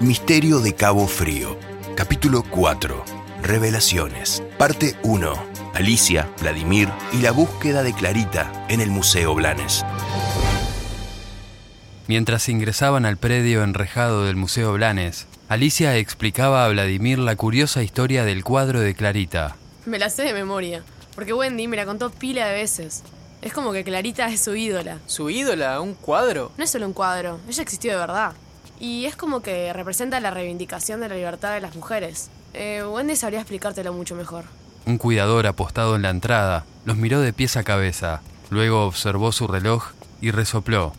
Misterio de Cabo Frío. Capítulo 4. Revelaciones. Parte 1. Alicia, Vladimir y la búsqueda de Clarita en el Museo Blanes. Mientras ingresaban al predio enrejado del Museo Blanes, Alicia explicaba a Vladimir la curiosa historia del cuadro de Clarita. Me la sé de memoria, porque Wendy me la contó pila de veces. Es como que Clarita es su ídola. ¿Su ídola? ¿Un cuadro? No es solo un cuadro, ella existió de verdad. Y es como que representa la reivindicación de la libertad de las mujeres. Eh, Wendy sabría explicártelo mucho mejor. Un cuidador apostado en la entrada los miró de pies a cabeza, luego observó su reloj y resopló.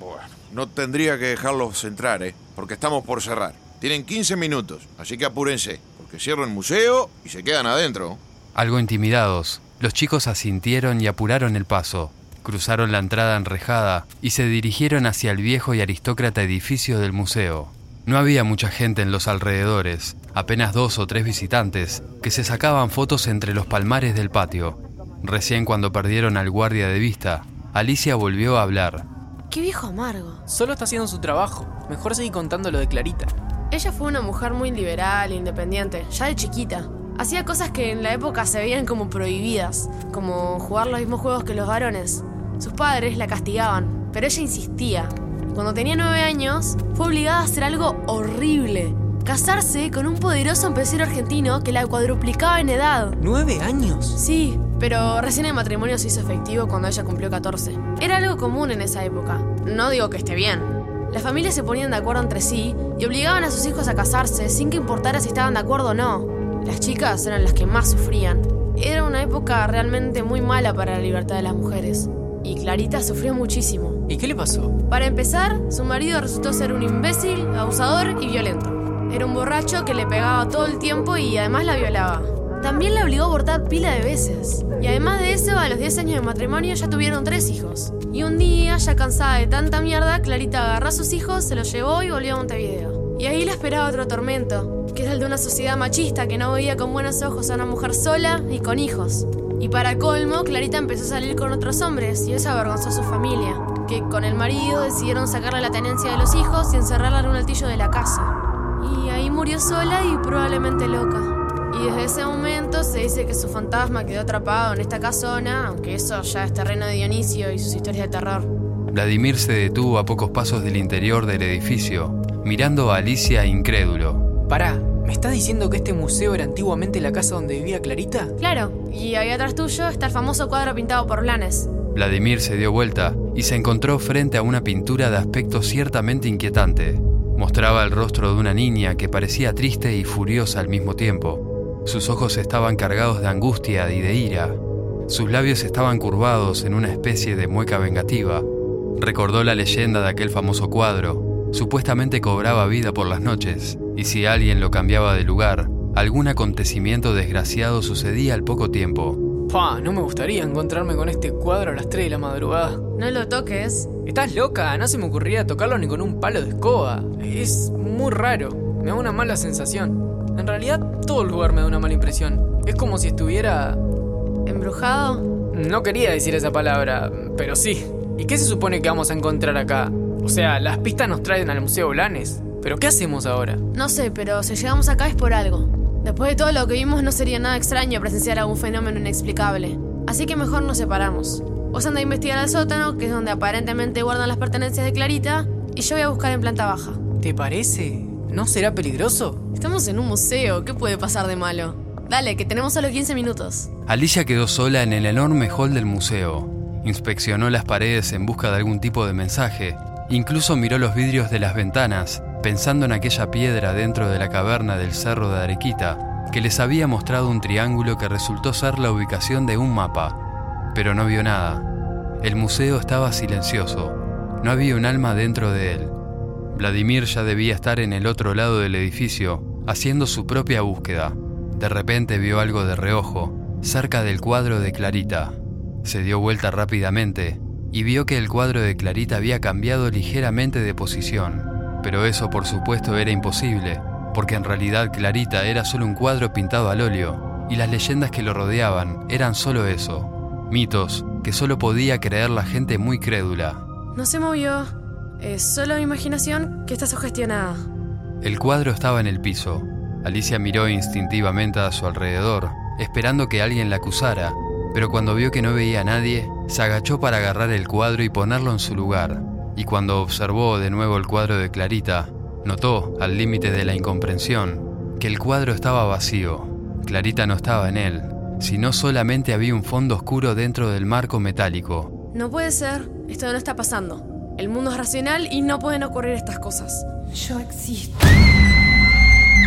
Bueno, no tendría que dejarlos entrar, ¿eh? Porque estamos por cerrar. Tienen 15 minutos, así que apúrense, porque cierro el museo y se quedan adentro. Algo intimidados, los chicos asintieron y apuraron el paso. Cruzaron la entrada enrejada y se dirigieron hacia el viejo y aristócrata edificio del museo. No había mucha gente en los alrededores, apenas dos o tres visitantes que se sacaban fotos entre los palmares del patio. Recién cuando perdieron al guardia de vista, Alicia volvió a hablar. Qué viejo amargo. Solo está haciendo su trabajo. Mejor seguir contando lo de Clarita. Ella fue una mujer muy liberal e independiente, ya de chiquita. Hacía cosas que en la época se veían como prohibidas, como jugar los mismos juegos que los varones. Sus padres la castigaban, pero ella insistía. Cuando tenía nueve años, fue obligada a hacer algo horrible. Casarse con un poderoso empresario argentino que la cuadruplicaba en edad. ¿Nueve años? Sí, pero recién el matrimonio se hizo efectivo cuando ella cumplió 14. Era algo común en esa época. No digo que esté bien. Las familias se ponían de acuerdo entre sí y obligaban a sus hijos a casarse sin que importara si estaban de acuerdo o no. Las chicas eran las que más sufrían. Era una época realmente muy mala para la libertad de las mujeres. Y Clarita sufrió muchísimo. ¿Y qué le pasó? Para empezar, su marido resultó ser un imbécil, abusador y violento. Era un borracho que le pegaba todo el tiempo y además la violaba. También la obligó a abortar pila de veces. Y además de eso, a los 10 años de matrimonio ya tuvieron tres hijos. Y un día, ya cansada de tanta mierda, Clarita agarró a sus hijos, se los llevó y volvió a Montevideo. Y ahí la esperaba otro tormento, que era el de una sociedad machista que no veía con buenos ojos a una mujer sola y con hijos. Y para colmo, Clarita empezó a salir con otros hombres y eso avergonzó a su familia, que con el marido decidieron sacarle la tenencia de los hijos y encerrarla en un altillo de la casa. Y ahí murió sola y probablemente loca. Y desde ese momento se dice que su fantasma quedó atrapado en esta casona, aunque eso ya es terreno de Dionisio y sus historias de terror. Vladimir se detuvo a pocos pasos del interior del edificio, mirando a Alicia incrédulo. Pará, ¿me estás diciendo que este museo era antiguamente la casa donde vivía Clarita? Claro, y ahí atrás tuyo está el famoso cuadro pintado por Blanes. Vladimir se dio vuelta y se encontró frente a una pintura de aspecto ciertamente inquietante. Mostraba el rostro de una niña que parecía triste y furiosa al mismo tiempo. Sus ojos estaban cargados de angustia y de ira. Sus labios estaban curvados en una especie de mueca vengativa. Recordó la leyenda de aquel famoso cuadro. Supuestamente cobraba vida por las noches, y si alguien lo cambiaba de lugar, algún acontecimiento desgraciado sucedía al poco tiempo. Pa, no me gustaría encontrarme con este cuadro a las 3 de la madrugada. No lo toques. ¿Estás loca? No se me ocurría tocarlo ni con un palo de escoba. Es muy raro. Me da una mala sensación. En realidad, todo el lugar me da una mala impresión. Es como si estuviera... ¿Embrujado? No quería decir esa palabra, pero sí. ¿Y qué se supone que vamos a encontrar acá? O sea, las pistas nos traen al Museo Blanes. ¿Pero qué hacemos ahora? No sé, pero si llegamos acá es por algo. Después de todo lo que vimos no sería nada extraño presenciar algún fenómeno inexplicable. Así que mejor nos separamos. Vos anda a investigar al sótano, que es donde aparentemente guardan las pertenencias de Clarita, y yo voy a buscar en planta baja. ¿Te parece? ¿No será peligroso? Estamos en un museo, ¿qué puede pasar de malo? Dale, que tenemos solo 15 minutos. Alicia quedó sola en el enorme hall del museo. Inspeccionó las paredes en busca de algún tipo de mensaje. Incluso miró los vidrios de las ventanas, pensando en aquella piedra dentro de la caverna del cerro de Arequita, que les había mostrado un triángulo que resultó ser la ubicación de un mapa. Pero no vio nada. El museo estaba silencioso. No había un alma dentro de él. Vladimir ya debía estar en el otro lado del edificio, haciendo su propia búsqueda. De repente vio algo de reojo, cerca del cuadro de Clarita. Se dio vuelta rápidamente y vio que el cuadro de Clarita había cambiado ligeramente de posición. Pero eso por supuesto era imposible, porque en realidad Clarita era solo un cuadro pintado al óleo, y las leyendas que lo rodeaban eran solo eso, mitos que solo podía creer la gente muy crédula. No se movió. Es solo mi imaginación que está sugestionada. El cuadro estaba en el piso. Alicia miró instintivamente a su alrededor, esperando que alguien la acusara, pero cuando vio que no veía a nadie, se agachó para agarrar el cuadro y ponerlo en su lugar. Cuando observó de nuevo el cuadro de Clarita, notó, al límite de la incomprensión, que el cuadro estaba vacío. Clarita no estaba en él, sino solamente había un fondo oscuro dentro del marco metálico. No puede ser, esto no está pasando. El mundo es racional y no pueden ocurrir estas cosas. Yo existo.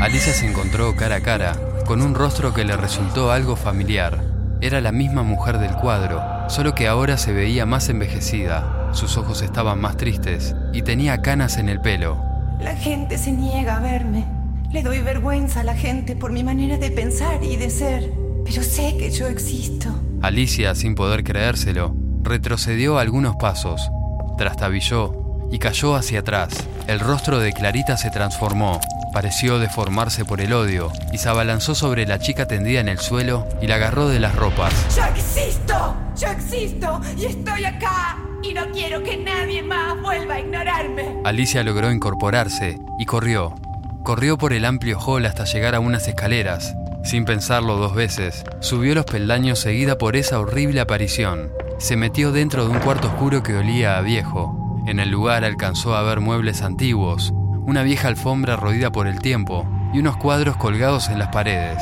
Alicia se encontró cara a cara con un rostro que le resultó algo familiar. Era la misma mujer del cuadro, solo que ahora se veía más envejecida. Sus ojos estaban más tristes y tenía canas en el pelo. La gente se niega a verme. Le doy vergüenza a la gente por mi manera de pensar y de ser. Pero sé que yo existo. Alicia, sin poder creérselo, retrocedió algunos pasos, trastabilló y cayó hacia atrás. El rostro de Clarita se transformó, pareció deformarse por el odio y se abalanzó sobre la chica tendida en el suelo y la agarró de las ropas. ¡Yo existo! ¡Yo existo! ¡Y estoy acá! Y no quiero que nadie más vuelva a ignorarme. Alicia logró incorporarse y corrió. Corrió por el amplio hall hasta llegar a unas escaleras. Sin pensarlo dos veces, subió los peldaños seguida por esa horrible aparición. Se metió dentro de un cuarto oscuro que olía a viejo. En el lugar alcanzó a ver muebles antiguos, una vieja alfombra rodida por el tiempo y unos cuadros colgados en las paredes.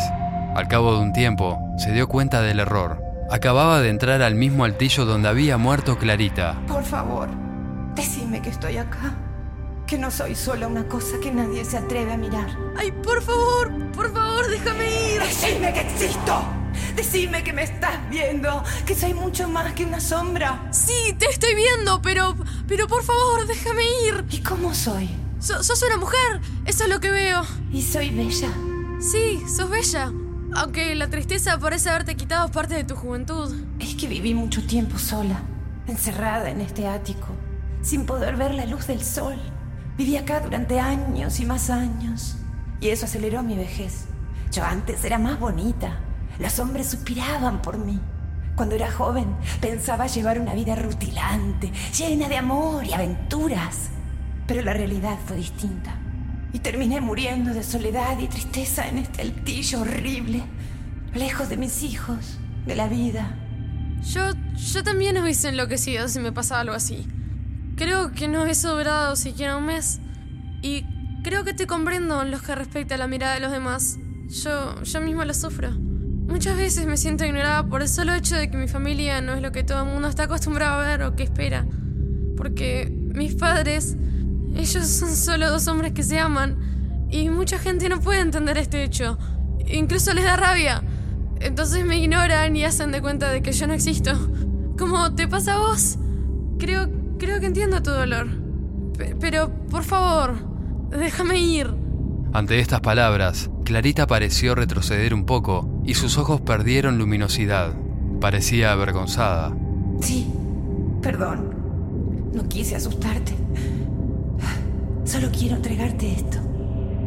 Al cabo de un tiempo, se dio cuenta del error. Acababa de entrar al mismo altillo donde había muerto Clarita. Por favor, decime que estoy acá. Que no soy solo una cosa que nadie se atreve a mirar. Ay, por favor, por favor, déjame ir. Decime que existo. Decime que me estás viendo, que soy mucho más que una sombra. Sí, te estoy viendo, pero. Pero por favor, déjame ir. ¿Y cómo soy? So- sos una mujer, eso es lo que veo. ¿Y soy bella? Sí, sos bella. Aunque la tristeza parece haberte quitado parte de tu juventud. Es que viví mucho tiempo sola, encerrada en este ático, sin poder ver la luz del sol. Viví acá durante años y más años, y eso aceleró mi vejez. Yo antes era más bonita, los hombres suspiraban por mí. Cuando era joven pensaba llevar una vida rutilante, llena de amor y aventuras. Pero la realidad fue distinta. Y terminé muriendo de soledad y tristeza en este altillo horrible, lejos de mis hijos, de la vida. Yo, yo también hubiese enloquecido si me pasaba algo así. Creo que no he sobrado siquiera un mes. Y creo que te comprendo en lo que respecta a la mirada de los demás. Yo, yo misma lo sufro. Muchas veces me siento ignorada por el solo hecho de que mi familia no es lo que todo el mundo está acostumbrado a ver o que espera. Porque mis padres, ellos son solo dos hombres que se aman. Y mucha gente no puede entender este hecho. Incluso les da rabia. Entonces me ignoran y hacen de cuenta de que yo no existo. Como te pasa a vos. Creo, creo que entiendo tu dolor. Pe- pero, por favor, déjame ir. Ante estas palabras, Clarita pareció retroceder un poco y sus ojos perdieron luminosidad. Parecía avergonzada. Sí, perdón. No quise asustarte. Solo quiero entregarte esto.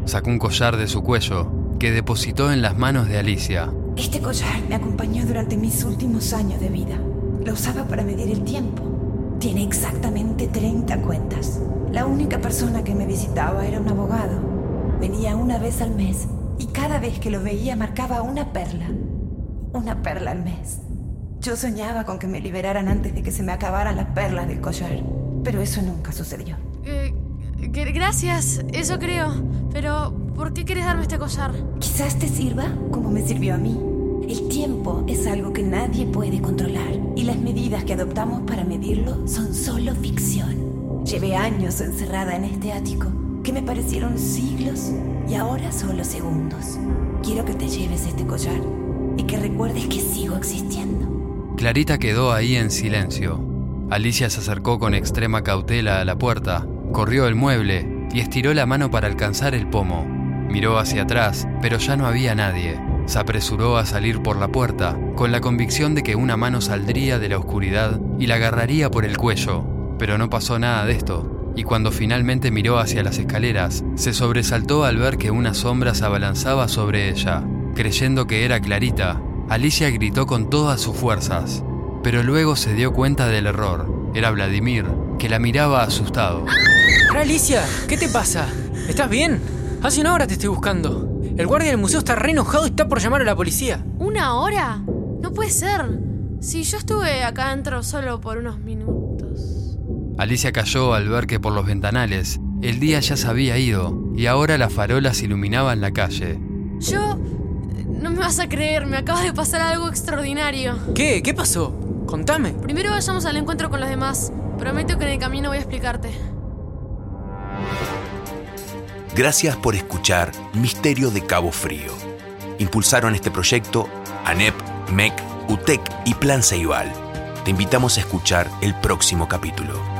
Sacó un collar de su cuello que depositó en las manos de Alicia. Este collar me acompañó durante mis últimos años de vida. Lo usaba para medir el tiempo. Tiene exactamente 30 cuentas. La única persona que me visitaba era un abogado. Venía una vez al mes y cada vez que lo veía marcaba una perla. Una perla al mes. Yo soñaba con que me liberaran antes de que se me acabaran las perlas del collar. Pero eso nunca sucedió. Eh, gracias, eso creo. Pero, ¿por qué quieres darme este collar? Quizás te sirva como me sirvió a mí. El tiempo es algo que nadie puede controlar y las medidas que adoptamos para medirlo son solo ficción. Llevé años encerrada en este ático que me parecieron siglos y ahora solo segundos. Quiero que te lleves este collar y que recuerdes que sigo existiendo. Clarita quedó ahí en silencio. Alicia se acercó con extrema cautela a la puerta, corrió el mueble y estiró la mano para alcanzar el pomo. Miró hacia atrás, pero ya no había nadie. Se apresuró a salir por la puerta, con la convicción de que una mano saldría de la oscuridad y la agarraría por el cuello. Pero no pasó nada de esto, y cuando finalmente miró hacia las escaleras, se sobresaltó al ver que una sombra se abalanzaba sobre ella. Creyendo que era Clarita, Alicia gritó con todas sus fuerzas, pero luego se dio cuenta del error. Era Vladimir, que la miraba asustado. Alicia, ¿qué te pasa? ¿Estás bien? Hace una hora te estoy buscando. El guardia del museo está re enojado y está por llamar a la policía. ¿Una hora? No puede ser. Si yo estuve acá adentro solo por unos minutos. Alicia cayó al ver que por los ventanales el día ya se había ido y ahora las farolas iluminaban la calle. Yo... No me vas a creer, me acaba de pasar algo extraordinario. ¿Qué? ¿Qué pasó? Contame. Primero vayamos al encuentro con los demás. Prometo que en el camino voy a explicarte. Gracias por escuchar Misterio de Cabo Frío. Impulsaron este proyecto ANEP, MEC, UTEC y Plan Ceibal. Te invitamos a escuchar el próximo capítulo.